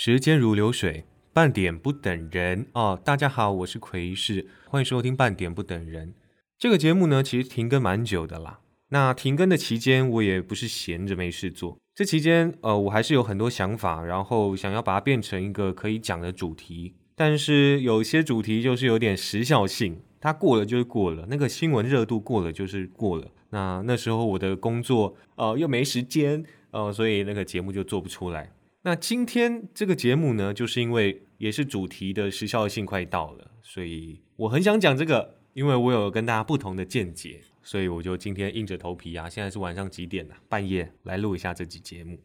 时间如流水，半点不等人哦。大家好，我是奎士，欢迎收听《半点不等人》这个节目呢。其实停更蛮久的啦。那停更的期间，我也不是闲着没事做。这期间，呃，我还是有很多想法，然后想要把它变成一个可以讲的主题。但是有些主题就是有点时效性，它过了就是过了，那个新闻热度过了就是过了。那那时候我的工作，呃，又没时间，呃，所以那个节目就做不出来。那今天这个节目呢，就是因为也是主题的时效性快到了，所以我很想讲这个，因为我有跟大家不同的见解，所以我就今天硬着头皮啊，现在是晚上几点了？半夜来录一下这集节目。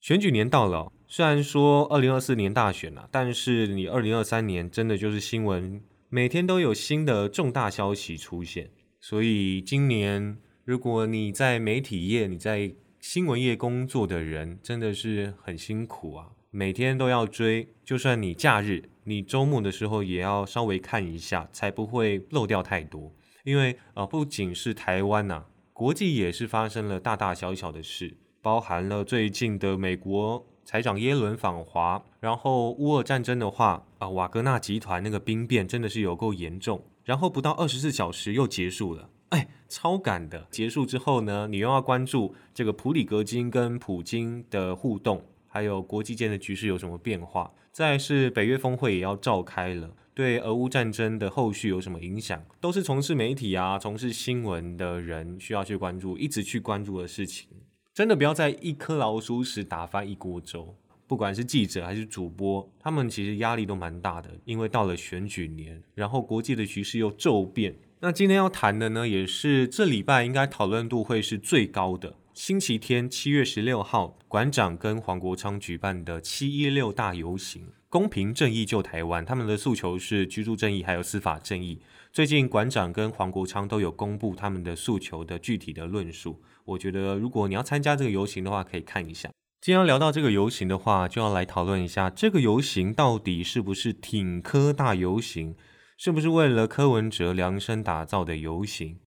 选举年到了，虽然说二零二四年大选了，但是你二零二三年真的就是新闻每天都有新的重大消息出现，所以今年如果你在媒体业，你在新闻业工作的人真的是很辛苦啊，每天都要追，就算你假日、你周末的时候也要稍微看一下，才不会漏掉太多。因为呃，不仅是台湾呐，国际也是发生了大大小小的事，包含了最近的美国财长耶伦访华，然后乌俄战争的话啊，瓦格纳集团那个兵变真的是有够严重，然后不到二十四小时又结束了。哎，超赶的！结束之后呢，你又要关注这个普里格金跟普京的互动，还有国际间的局势有什么变化。再是北约峰会也要召开了，对俄乌战争的后续有什么影响，都是从事媒体啊、从事新闻的人需要去关注、一直去关注的事情。真的不要在一颗老鼠屎打翻一锅粥。不管是记者还是主播，他们其实压力都蛮大的，因为到了选举年，然后国际的局势又骤变。那今天要谈的呢，也是这礼拜应该讨论度会是最高的。星期天七月十六号，馆长跟黄国昌举办的七一六大游行，公平正义救台湾，他们的诉求是居住正义还有司法正义。最近馆长跟黄国昌都有公布他们的诉求的具体的论述。我觉得如果你要参加这个游行的话，可以看一下。今天要聊到这个游行的话，就要来讨论一下这个游行到底是不是挺科大游行。是不是为了柯文哲量身打造的游行？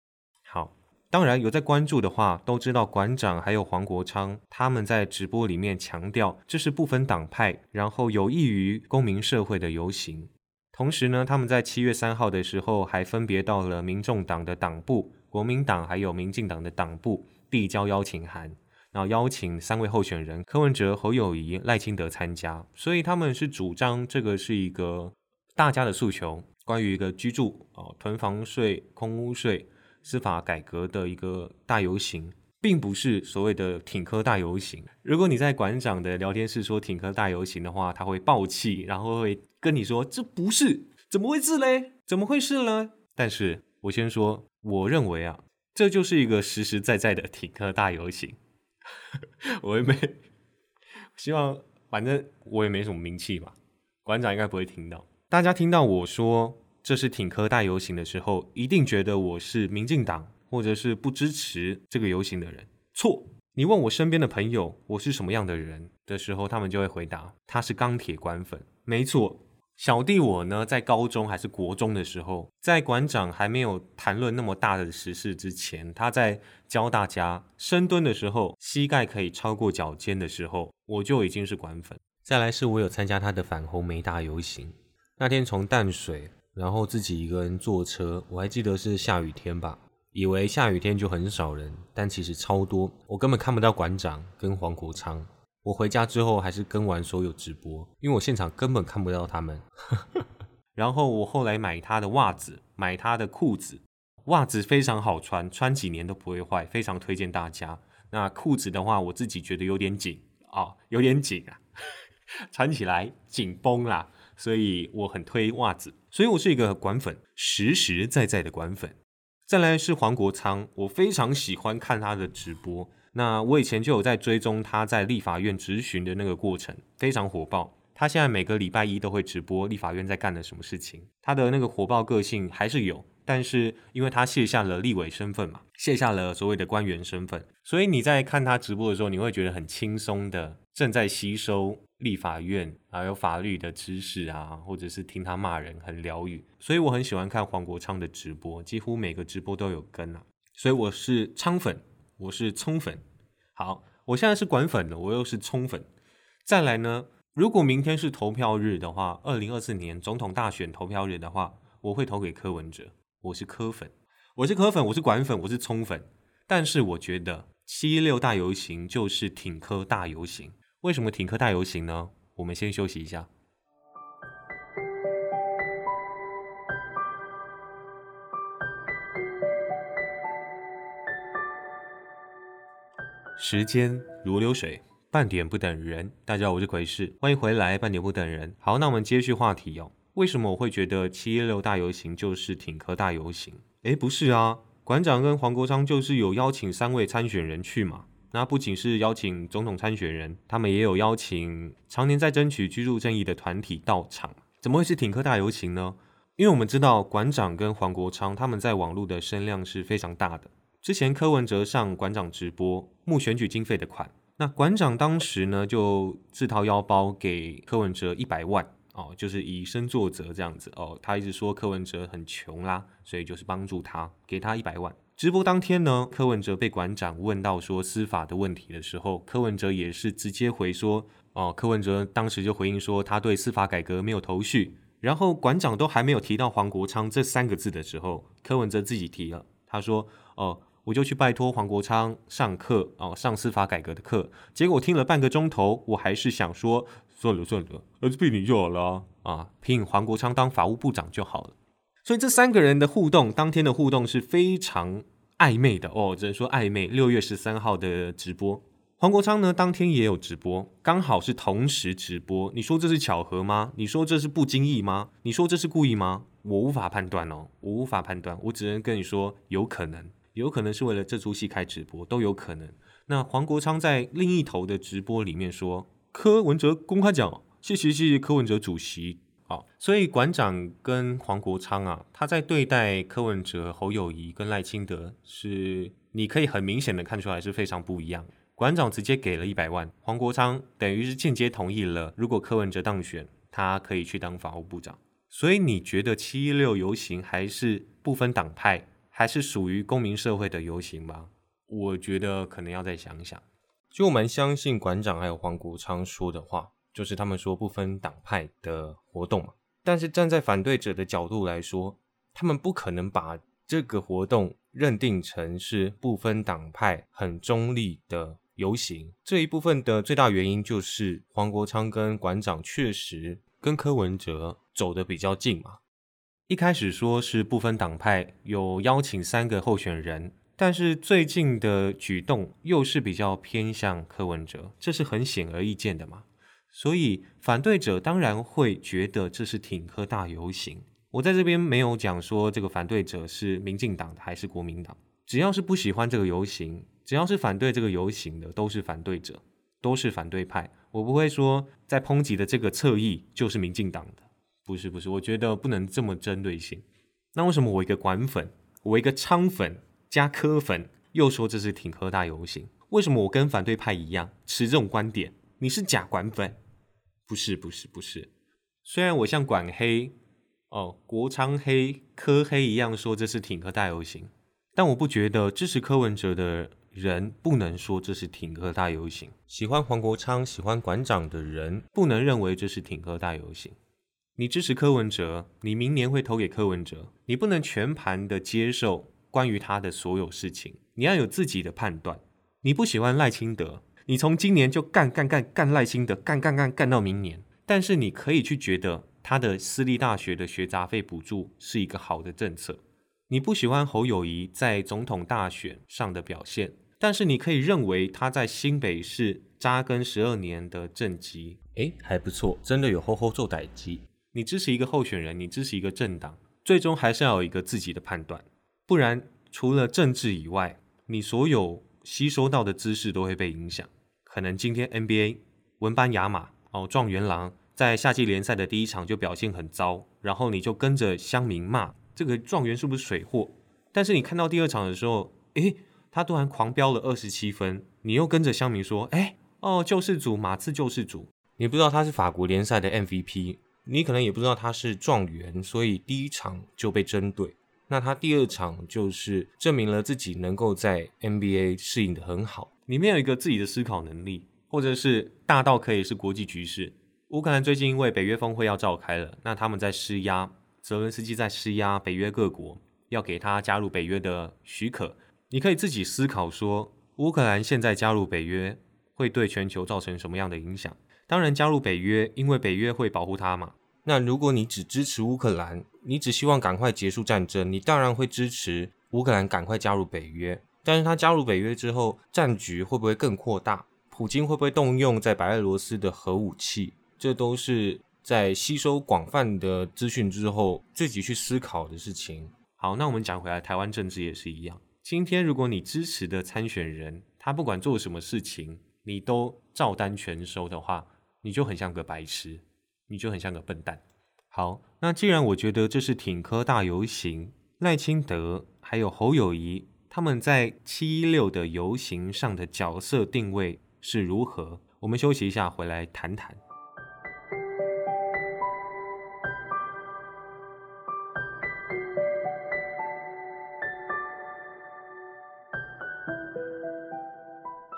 好，当然有在关注的话，都知道馆长还有黄国昌他们在直播里面强调，这是不分党派，然后有益于公民社会的游行。同时呢，他们在七月三号的时候，还分别到了民众党的党部、国民党还有民进党的党部递交邀请函，然后邀请三位候选人柯文哲、侯友谊、赖清德参加。所以他们是主张这个是一个大家的诉求。关于一个居住哦，囤房税、空屋税、司法改革的一个大游行，并不是所谓的挺科大游行。如果你在馆长的聊天室说挺科大游行的话，他会爆气，然后会跟你说这不是，怎么会是嘞？怎么会是呢？但是我先说，我认为啊，这就是一个实实在在的挺科大游行。我也没 希望，反正我也没什么名气嘛，馆长应该不会听到。大家听到我说。这是挺科大游行的时候，一定觉得我是民进党，或者是不支持这个游行的人。错，你问我身边的朋友我是什么样的人的时候，他们就会回答他是钢铁官粉。没错，小弟我呢，在高中还是国中的时候，在馆长还没有谈论那么大的时事之前，他在教大家深蹲的时候，膝盖可以超过脚尖的时候，我就已经是馆粉。再来是我有参加他的反红梅大游行，那天从淡水。然后自己一个人坐车，我还记得是下雨天吧，以为下雨天就很少人，但其实超多，我根本看不到馆长跟黄国昌。我回家之后还是跟完所有直播，因为我现场根本看不到他们。然后我后来买他的袜子，买他的裤子，袜子非常好穿，穿几年都不会坏，非常推荐大家。那裤子的话，我自己觉得有点紧啊，有点紧啊，穿起来紧绷啦。所以我很推袜子，所以我是一个管粉，实实在在的管粉。再来是黄国昌，我非常喜欢看他的直播。那我以前就有在追踪他在立法院质询的那个过程，非常火爆。他现在每个礼拜一都会直播立法院在干的什么事情，他的那个火爆个性还是有，但是因为他卸下了立委身份嘛，卸下了所谓的官员身份，所以你在看他直播的时候，你会觉得很轻松的正在吸收。立法院还有法律的知识啊，或者是听他骂人很疗愈，所以我很喜欢看黄国昌的直播，几乎每个直播都有跟啊，所以我是昌粉，我是葱粉。好，我现在是管粉的，我又是葱粉。再来呢，如果明天是投票日的话，二零二四年总统大选投票日的话，我会投给柯文哲。我是柯粉，我是柯粉，我是管粉，我是葱粉。但是我觉得七一六大游行就是挺柯大游行。为什么挺柯大游行呢？我们先休息一下。时间如流水。半点不等人，大家好，我是奎士，欢迎回来。半点不等人，好，那我们接续话题哦。为什么我会觉得七一六大游行就是挺科大游行？诶，不是啊，馆长跟黄国昌就是有邀请三位参选人去嘛。那不仅是邀请总统参选人，他们也有邀请常年在争取居住正义的团体到场。怎么会是挺科大游行呢？因为我们知道馆长跟黄国昌他们在网络的声量是非常大的。之前柯文哲上馆长直播募选举经费的款。那馆长当时呢，就自掏腰包给柯文哲一百万哦，就是以身作则这样子哦。他一直说柯文哲很穷啦，所以就是帮助他，给他一百万。直播当天呢，柯文哲被馆长问到说司法的问题的时候，柯文哲也是直接回说哦，柯文哲当时就回应说他对司法改革没有头绪。然后馆长都还没有提到黄国昌这三个字的时候，柯文哲自己提了，他说哦。我就去拜托黄国昌上课哦，上司法改革的课。结果听了半个钟头，我还是想说算了算了，还是聘你就好了啊，聘黄国昌当法务部长就好了。所以这三个人的互动，当天的互动是非常暧昧的哦，只能说暧昧。六月十三号的直播，黄国昌呢当天也有直播，刚好是同时直播。你说这是巧合吗？你说这是不经意吗？你说这是故意吗？我无法判断哦，我无法判断，我只能跟你说有可能。有可能是为了这出戏开直播，都有可能。那黄国昌在另一头的直播里面说：“柯文哲公开讲，谢谢谢谢柯文哲主席。”好，所以馆长跟黄国昌啊，他在对待柯文哲、侯友谊跟赖清德，是你可以很明显的看出来是非常不一样。馆长直接给了一百万，黄国昌等于是间接同意了，如果柯文哲当选，他可以去当法务部长。所以你觉得七一六游行还是不分党派？还是属于公民社会的游行吧，我觉得可能要再想想。就我们相信馆长还有黄国昌说的话，就是他们说不分党派的活动嘛。但是站在反对者的角度来说，他们不可能把这个活动认定成是不分党派、很中立的游行。这一部分的最大原因就是黄国昌跟馆长确实跟柯文哲走得比较近嘛。一开始说是不分党派，有邀请三个候选人，但是最近的举动又是比较偏向柯文哲，这是很显而易见的嘛。所以反对者当然会觉得这是挺柯大游行。我在这边没有讲说这个反对者是民进党的还是国民党，只要是不喜欢这个游行，只要是反对这个游行的，都是反对者，都是反对派。我不会说在抨击的这个侧翼就是民进党的。不是不是，我觉得不能这么针对性。那为什么我一个管粉，我一个昌粉加科粉，又说这是挺科大游行？为什么我跟反对派一样持这种观点？你是假管粉？不是不是不是。虽然我像管黑哦国昌黑科黑一样说这是挺科大游行，但我不觉得支持柯文哲的人不能说这是挺科大游行。喜欢黄国昌、喜欢馆长的人不能认为这是挺科大游行。你支持柯文哲，你明年会投给柯文哲。你不能全盘的接受关于他的所有事情，你要有自己的判断。你不喜欢赖清德，你从今年就干干干干赖清德，干干干干到明年。但是你可以去觉得他的私立大学的学杂费补助是一个好的政策。你不喜欢侯友谊在总统大选上的表现，但是你可以认为他在新北市扎根十二年的政绩，诶，还不错，真的有厚厚做代绩。你支持一个候选人，你支持一个政党，最终还是要有一个自己的判断，不然除了政治以外，你所有吸收到的知识都会被影响。可能今天 NBA 文班亚马哦，状元郎在夏季联赛的第一场就表现很糟，然后你就跟着乡民骂这个状元是不是水货？但是你看到第二场的时候，诶，他突然狂飙了二十七分，你又跟着乡民说，诶，哦，救世主马刺救世主，你不知道他是法国联赛的 MVP。你可能也不知道他是状元，所以第一场就被针对。那他第二场就是证明了自己能够在 NBA 适应的很好。你没有一个自己的思考能力，或者是大到可以是国际局势，乌克兰最近因为北约峰会要召开了，那他们在施压，泽伦斯基在施压北约各国，要给他加入北约的许可。你可以自己思考说，乌克兰现在加入北约会对全球造成什么样的影响？当然，加入北约，因为北约会保护他嘛。那如果你只支持乌克兰，你只希望赶快结束战争，你当然会支持乌克兰赶快加入北约。但是他加入北约之后，战局会不会更扩大？普京会不会动用在白俄罗斯的核武器？这都是在吸收广泛的资讯之后自己去思考的事情。好，那我们讲回来，台湾政治也是一样。今天如果你支持的参选人，他不管做什么事情，你都照单全收的话，你就很像个白痴，你就很像个笨蛋。好，那既然我觉得这是挺科大游行，赖清德还有侯友谊他们在七一六的游行上的角色定位是如何？我们休息一下，回来谈谈。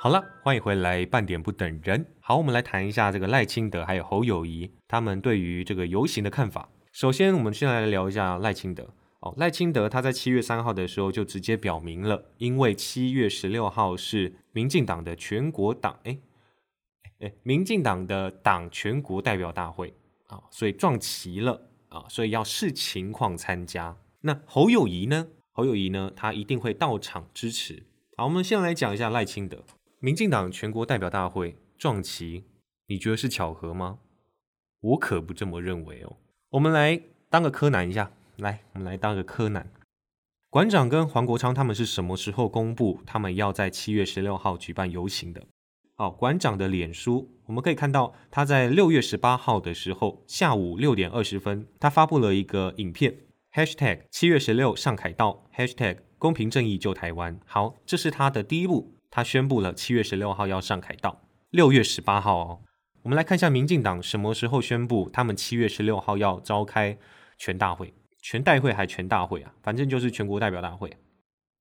好了，欢迎回来，半点不等人。好，我们来谈一下这个赖清德还有侯友谊他们对于这个游行的看法。首先，我们先来聊一下赖清德。哦，赖清德他在七月三号的时候就直接表明了，因为七月十六号是民进党的全国党，哎哎，民进党的党全国代表大会啊，所以撞齐了啊，所以要视情况参加。那侯友谊呢？侯友谊呢？他一定会到场支持。好，我们先来讲一下赖清德。民进党全国代表大会撞旗，你觉得是巧合吗？我可不这么认为哦。我们来当个柯南一下，来，我们来当个柯南。馆长跟黄国昌他们是什么时候公布他们要在七月十六号举办游行的？好，馆长的脸书，我们可以看到他在六月十八号的时候下午六点二十分，他发布了一个影片，#hashtag 七月十六上凯道 #hashtag 公平正义救台湾。好，这是他的第一步。他宣布了七月十六号要上凯道，六月十八号哦。我们来看一下民进党什么时候宣布他们七月十六号要召开全大会、全代会还全大会啊？反正就是全国代表大会。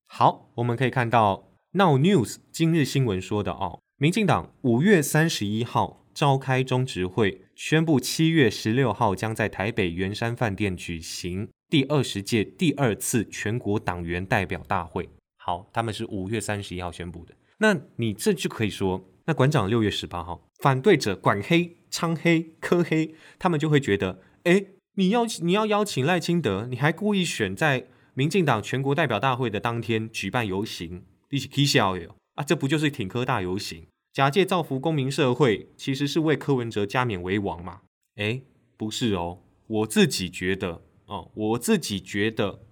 好，我们可以看到 Now News 今日新闻说的哦，民进党五月三十一号召开中执会，宣布七月十六号将在台北圆山饭店举行第二十届第二次全国党员代表大会。好，他们是五月三十一号宣布的。那你这就可以说，那馆长六月十八号，反对者管黑、昌黑、科黑，他们就会觉得，哎，你要你要邀请赖清德，你还故意选在民进党全国代表大会的当天举办游行，一起 K 笑哟啊，这不就是挺科大游行，假借造福公民社会，其实是为柯文哲加冕为王嘛？哎，不是哦，我自己觉得哦，我自己觉得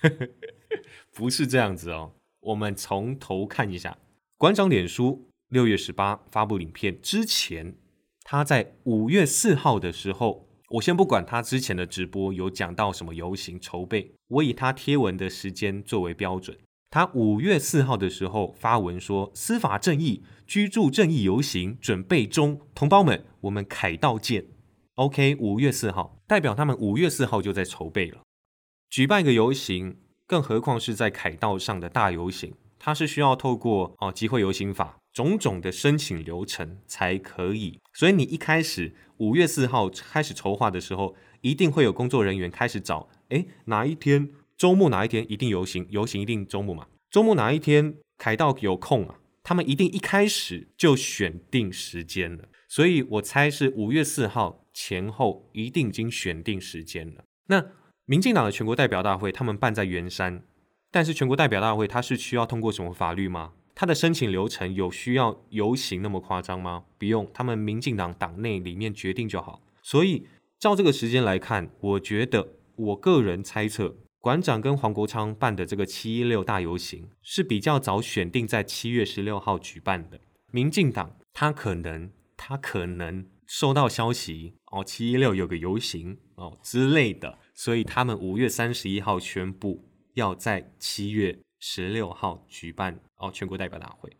呵呵 不是这样子哦，我们从头看一下。馆长脸书六月十八发布影片之前，他在五月四号的时候，我先不管他之前的直播有讲到什么游行筹备，我以他贴文的时间作为标准。他五月四号的时候发文说：“司法正义、居住正义游行准备中，同胞们，我们凯道见。” OK，五月四号代表他们五月四号就在筹备了，举办一个游行，更何况是在凯道上的大游行。它是需要透过哦集会游行法种种的申请流程才可以，所以你一开始五月四号开始筹划的时候，一定会有工作人员开始找，哎哪一天周末哪一天一定游行，游行一定周末嘛，周末哪一天凯道有空啊？他们一定一开始就选定时间了，所以我猜是五月四号前后一定已经选定时间了。那民进党的全国代表大会，他们办在圆山。但是全国代表大会它是需要通过什么法律吗？它的申请流程有需要游行那么夸张吗？不用，他们民进党党内里面决定就好。所以照这个时间来看，我觉得我个人猜测，馆长跟黄国昌办的这个七一六大游行是比较早选定在七月十六号举办的。民进党他可能他可能收到消息哦，七一六有个游行哦之类的，所以他们五月三十一号宣布。要在七月十六号举办哦全国代表大会，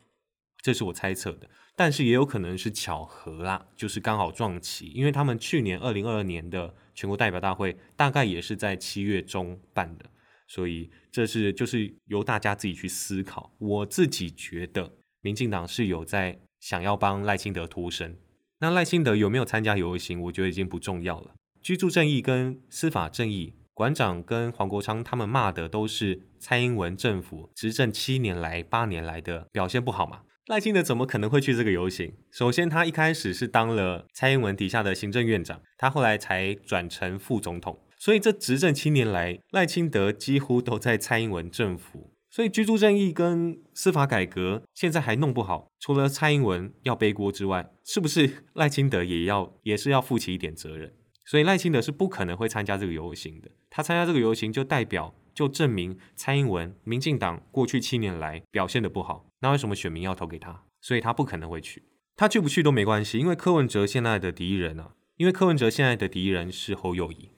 这是我猜测的，但是也有可能是巧合啦，就是刚好撞齐，因为他们去年二零二二年的全国代表大会大概也是在七月中办的，所以这是就是由大家自己去思考。我自己觉得，民进党是有在想要帮赖清德脱身，那赖清德有没有参加游行，我觉得已经不重要了。居住正义跟司法正义，馆长跟黄国昌他们骂的都是蔡英文政府执政七年来、八年来的表现不好嘛？赖清德怎么可能会去这个游行？首先，他一开始是当了蔡英文底下的行政院长，他后来才转成副总统，所以这执政七年来，赖清德几乎都在蔡英文政府。所以居住正义跟司法改革现在还弄不好，除了蔡英文要背锅之外，是不是赖清德也要也是要负起一点责任？所以赖清德是不可能会参加这个游行的。他参加这个游行就代表就证明蔡英文、民进党过去七年来表现的不好。那为什么选民要投给他？所以他不可能会去。他去不去都没关系，因为柯文哲现在的敌人啊，因为柯文哲现在的敌人是侯友谊。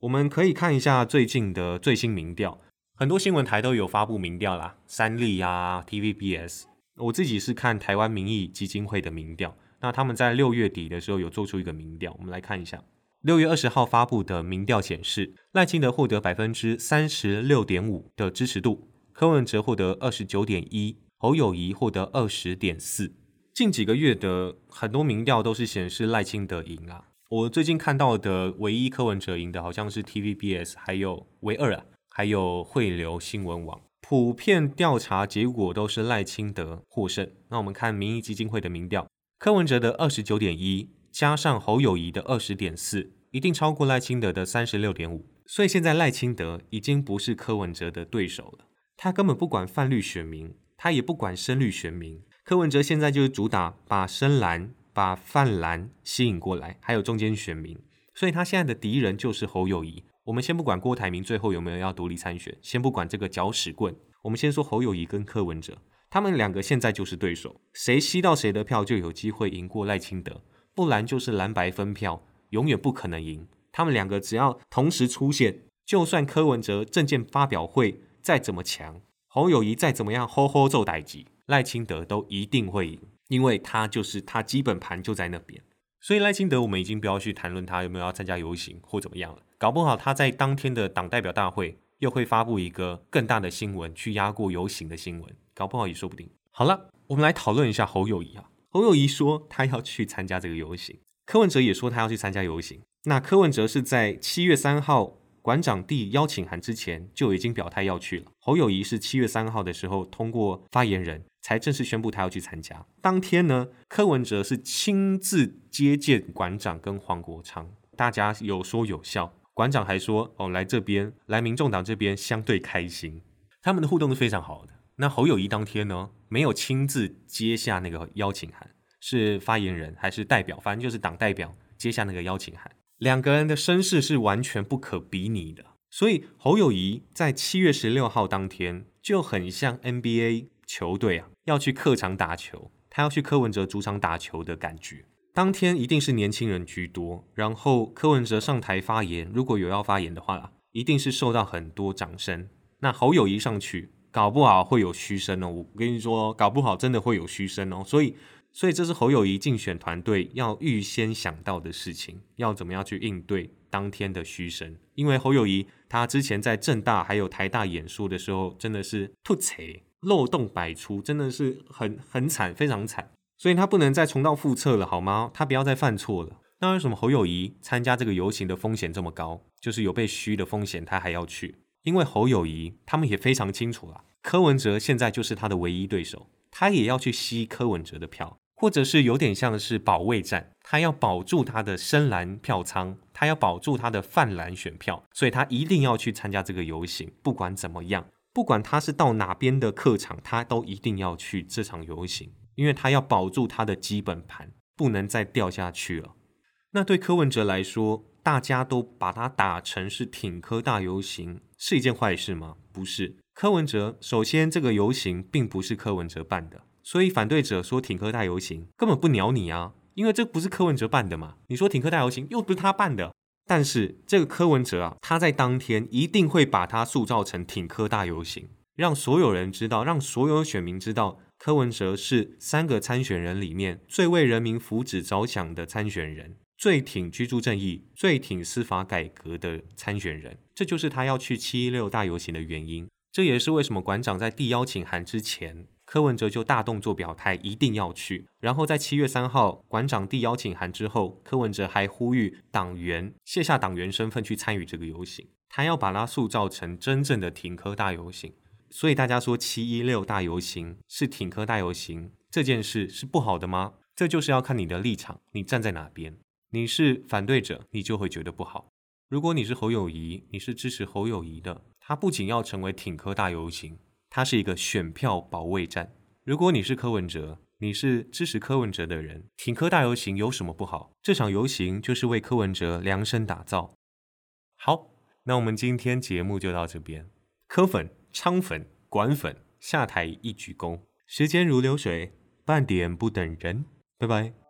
我们可以看一下最近的最新民调，很多新闻台都有发布民调啦，三立啊、TVBS。我自己是看台湾民意基金会的民调，那他们在六月底的时候有做出一个民调，我们来看一下。六月二十号发布的民调显示，赖清德获得百分之三十六点五的支持度，柯文哲获得二十九点一，侯友谊获得二十点四。近几个月的很多民调都是显示赖清德赢啊。我最近看到的唯一柯文哲赢的，好像是 TVBS，还有唯二啊，还有汇流新闻网，普遍调查结果都是赖清德获胜。那我们看民意基金会的民调，柯文哲的二十九点一。加上侯友谊的二十点四，一定超过赖清德的三十六点五，所以现在赖清德已经不是柯文哲的对手了。他根本不管泛绿选民，他也不管深绿选民。柯文哲现在就是主打把深蓝、把泛蓝吸引过来，还有中间选民。所以他现在的敌人就是侯友谊。我们先不管郭台铭最后有没有要独立参选，先不管这个搅屎棍，我们先说侯友谊跟柯文哲，他们两个现在就是对手，谁吸到谁的票就有机会赢过赖清德。不然就是蓝白分票，永远不可能赢。他们两个只要同时出现，就算柯文哲证件发表会再怎么强，侯友谊再怎么样吼吼奏歹吉，赖清德都一定会赢，因为他就是他基本盘就在那边。所以赖清德，我们已经不要去谈论他有没有要参加游行或怎么样了。搞不好他在当天的党代表大会又会发布一个更大的新闻，去压过游行的新闻，搞不好也说不定。好了，我们来讨论一下侯友谊啊。侯友谊说他要去参加这个游行，柯文哲也说他要去参加游行。那柯文哲是在七月三号馆长递邀请函之前就已经表态要去了。侯友谊是七月三号的时候通过发言人才正式宣布他要去参加。当天呢，柯文哲是亲自接见馆长跟黄国昌，大家有说有笑。馆长还说：“哦，来这边，来民众党这边相对开心。”他们的互动是非常好的。那侯友谊当天呢，没有亲自接下那个邀请函，是发言人还是代表？反正就是党代表接下那个邀请函。两个人的身世是完全不可比拟的，所以侯友谊在七月十六号当天就很像 NBA 球队啊，要去客场打球，他要去柯文哲主场打球的感觉。当天一定是年轻人居多，然后柯文哲上台发言，如果有要发言的话，一定是受到很多掌声。那侯友谊上去。搞不好会有嘘声哦，我跟你说，搞不好真的会有嘘声哦。所以，所以这是侯友谊竞选团队要预先想到的事情，要怎么样去应对当天的嘘声。因为侯友谊他之前在正大还有台大演说的时候，真的是突贼漏洞百出，真的是很很惨，非常惨。所以他不能再重蹈覆辙了，好吗？他不要再犯错了。那为什么侯友谊参加这个游行的风险这么高？就是有被嘘的风险，他还要去。因为侯友谊他们也非常清楚了，柯文哲现在就是他的唯一对手，他也要去吸柯文哲的票，或者是有点像是保卫战，他要保住他的深蓝票仓，他要保住他的泛蓝选票，所以他一定要去参加这个游行，不管怎么样，不管他是到哪边的客场，他都一定要去这场游行，因为他要保住他的基本盘，不能再掉下去了。那对柯文哲来说，大家都把它打成是挺科大游行。是一件坏事吗？不是。柯文哲首先，这个游行并不是柯文哲办的，所以反对者说挺科大游行根本不鸟你啊，因为这不是柯文哲办的嘛。你说挺科大游行又不是他办的，但是这个柯文哲啊，他在当天一定会把它塑造成挺科大游行，让所有人知道，让所有选民知道，柯文哲是三个参选人里面最为人民福祉着想的参选人。最挺居住正义、最挺司法改革的参选人，这就是他要去七一六大游行的原因。这也是为什么馆长在递邀请函之前，柯文哲就大动作表态，一定要去。然后在七月三号馆长递邀请函之后，柯文哲还呼吁党员卸下党员身份去参与这个游行，他要把它塑造成真正的挺柯大游行。所以大家说七一六大游行是挺柯大游行这件事是不好的吗？这就是要看你的立场，你站在哪边。你是反对者，你就会觉得不好。如果你是侯友谊，你是支持侯友谊的，他不仅要成为挺科大游行，他是一个选票保卫战。如果你是柯文哲，你是支持柯文哲的人，挺科大游行有什么不好？这场游行就是为柯文哲量身打造。好，那我们今天节目就到这边。柯粉、昌粉、管粉下台一鞠躬，时间如流水，半点不等人。拜拜。